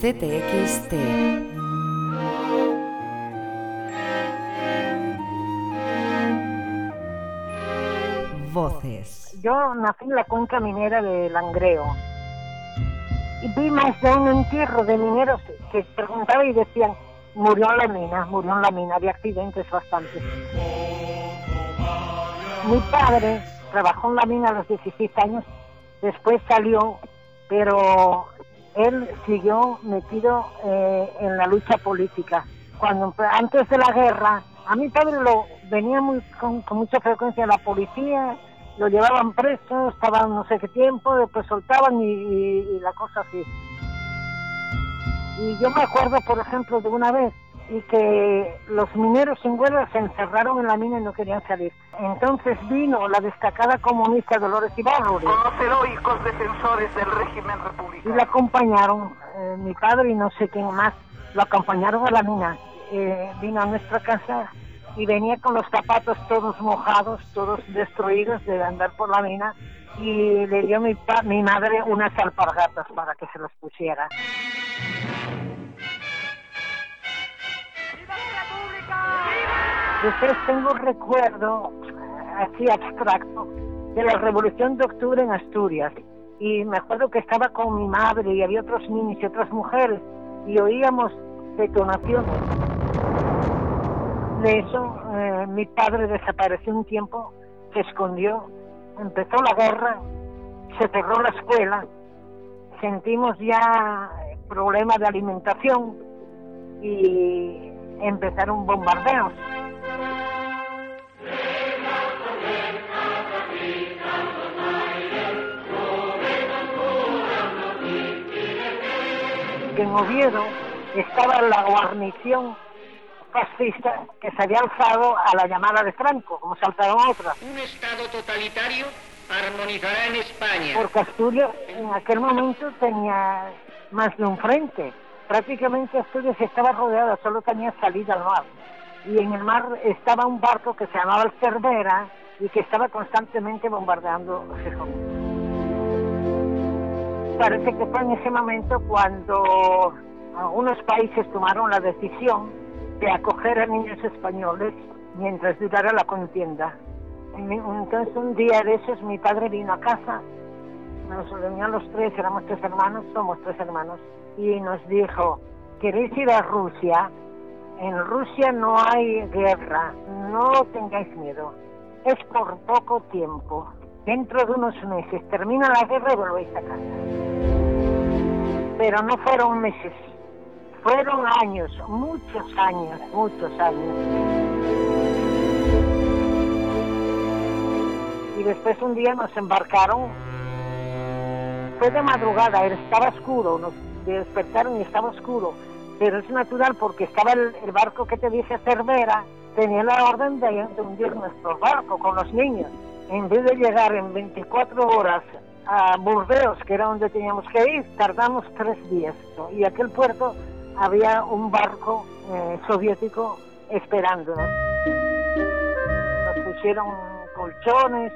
CTXT. Voces. Yo nací en la cuenca minera de Langreo y vi más de un entierro de mineros que preguntaba y decían, murió en la mina, murió en la mina, había accidentes bastantes. Mi padre trabajó en la mina a los 16 años, después salió, pero él siguió metido eh, en la lucha política. Cuando antes de la guerra, a mi padre lo venía muy, con, mucha frecuencia la policía, lo llevaban preso, estaban no sé qué tiempo, después soltaban y la cosa así. Y yo me acuerdo, por ejemplo, de una vez y que los mineros sin huelga se encerraron en la mina y no querían salir. Entonces vino la destacada comunista Dolores Ibarruri. Con los heroicos defensores del régimen republicano. Y la acompañaron, eh, mi padre y no sé quién más, lo acompañaron a la mina. Eh, vino a nuestra casa y venía con los zapatos todos mojados, todos destruidos de andar por la mina y le dio mi, mi madre unas alpargatas para que se las pusiera. Después tengo un recuerdo así abstracto de la Revolución de Octubre en Asturias. Y me acuerdo que estaba con mi madre y había otros niños y otras mujeres y oíamos detonaciones. De eso, eh, mi padre desapareció un tiempo, se escondió, empezó la guerra, se cerró la escuela, sentimos ya problemas de alimentación y empezaron bombardeos. Que en Oviedo estaba la guarnición fascista que se había alzado a la llamada de Franco, como saltaron otras. Un Estado totalitario armonizará en España. Porque Asturias en aquel momento tenía más de un frente. Prácticamente Asturias estaba rodeada, solo tenía salida al mar. Y en el mar estaba un barco que se llamaba el Cervera y que estaba constantemente bombardeando Gijón parece que fue en ese momento cuando algunos países tomaron la decisión de acoger a niños españoles mientras durara la contienda. Entonces un día de esos mi padre vino a casa, nos reunían los tres, éramos tres hermanos, somos tres hermanos, y nos dijo, ¿queréis ir a Rusia? En Rusia no hay guerra, no tengáis miedo, es por poco tiempo dentro de unos meses termina la guerra y volvéis a casa. Pero no fueron meses, fueron años, muchos años, muchos años. Y después un día nos embarcaron, fue de madrugada, estaba oscuro, nos despertaron y estaba oscuro, pero es natural porque estaba el, barco que te dije Cervera, tenía la orden de hundir nuestro barco con los niños en vez de llegar en 24 horas a Burdeos, que era donde teníamos que ir, tardamos tres días. Y aquel puerto había un barco eh, soviético esperándonos. Nos pusieron colchones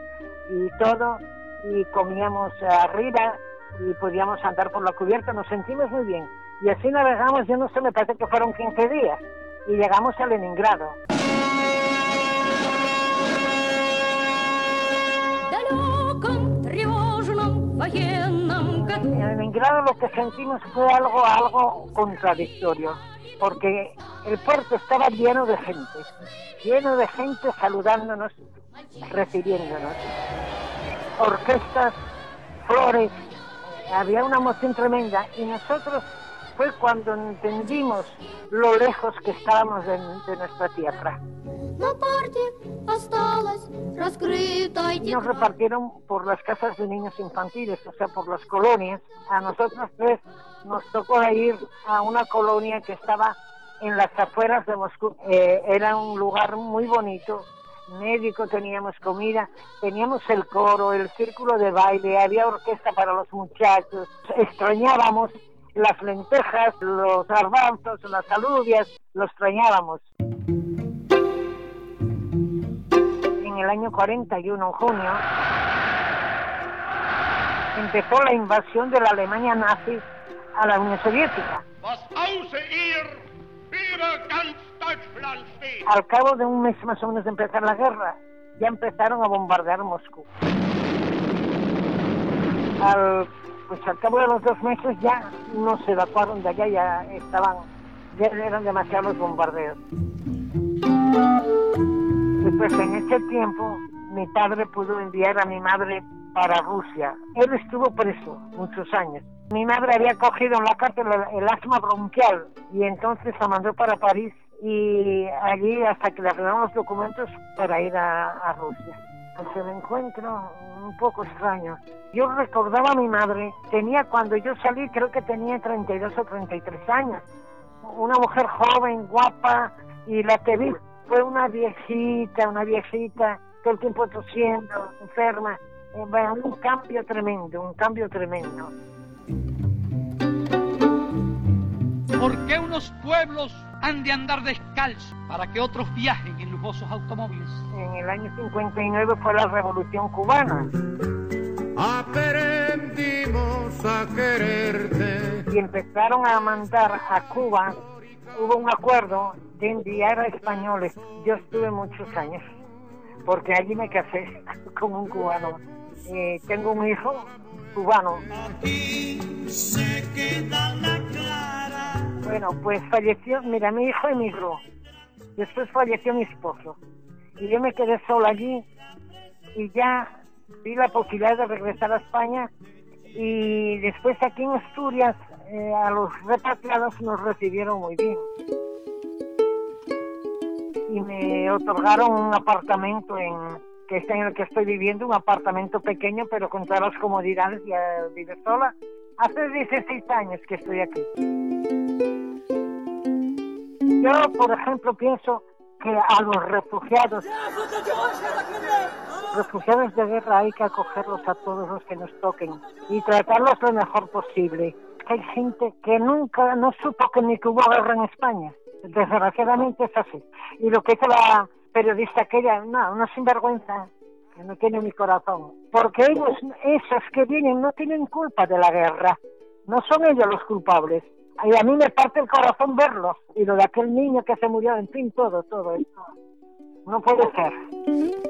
y todo, y comíamos arriba y podíamos andar por la cubierta, nos sentimos muy bien. Y así navegamos, yo no sé, me parece que fueron 15 días, y llegamos a Leningrado. Leningrado lo que sentimos fue algo, algo contradictorio, porque el puerto estaba lleno de gente, lleno de gente saludándonos, recibiéndonos. Orquestas, flores, había una emoción tremenda y nosotros fue cuando entendimos lo lejos que estábamos de, nuestra tierra. Nos repartieron por las casas de niños infantiles, o sea, por las colonias. A nosotros tres nos tocó ir a una colonia que estaba en las afueras de Moscú. Eh, era un lugar muy bonito, médico, teníamos comida, teníamos el coro, el círculo de baile, había orquesta para los muchachos. Extrañábamos las lentejas, los garbanzos, las alubias, los extrañábamos. En el año 41, en junio, empezó la invasión de la Alemania nazi a la Unión Soviética. Al cabo de un mes más o menos de empezar la guerra, ya empezaron a bombardear Moscú. Al, pues al cabo de los dos meses ya no se evacuaron de allá, ya estaban, ya eran demasiados bombardeos. Después en ese tiempo mi padre pudo enviar a mi madre para Rusia. Él estuvo preso muchos años. Mi madre había cogido en la cárcel el, asma bronquial y entonces la mandó para París y allí hasta que le arreglaron los documentos para ir a, Rusia. Pues el encuentro un poco extraño. Yo recordaba a mi madre, tenía cuando yo salí, creo que tenía 32 o 33 años. Una mujer joven, guapa, y la que vi fue una viejita, una viejita, todo el tiempo tosiendo, enferma. Eh, bueno, un cambio tremendo, un cambio tremendo. ¿Por qué unos pueblos han de andar descalzos para que otros viajen en lujosos automóviles? En el año 59 fue la revolución cubana. Aprendimos a quererte. Y empezaron a mandar a Cuba, hubo un acuerdo de enviar a españoles. Yo estuve muchos años, porque allí me casé con un cubano. Eh, tengo un hijo cubano. Bueno, pues falleció, mira, mi hijo emigró. Después falleció mi esposo. Y yo me quedé sola allí y ya vi la posibilidad de regresar a España. Y después aquí en Asturias, eh, a los repatriados nos recibieron muy bien. Y me otorgaron un apartamento en, que está en el que estoy viviendo, un apartamento pequeño, pero con todas las comodidades, ya vive sola. Hace 16 años que estoy aquí. Yo, por ejemplo, pienso que a los refugiados, refugiados de guerra hay que acogerlos a todos los que nos toquen y tratarlos lo mejor posible. Hay gente que nunca, no supo que ni que hubo guerra en España. Desgraciadamente es así. Y lo que hizo la periodista aquella, no, una sinvergüenza, que no tiene mi corazón. Porque ellos, esos que vienen, no tienen culpa de la guerra. No son ellos los culpables. Y a mí me parte el corazón verlos. Y lo de aquel niño que se murió, en fin, todo, todo esto. No puede ser.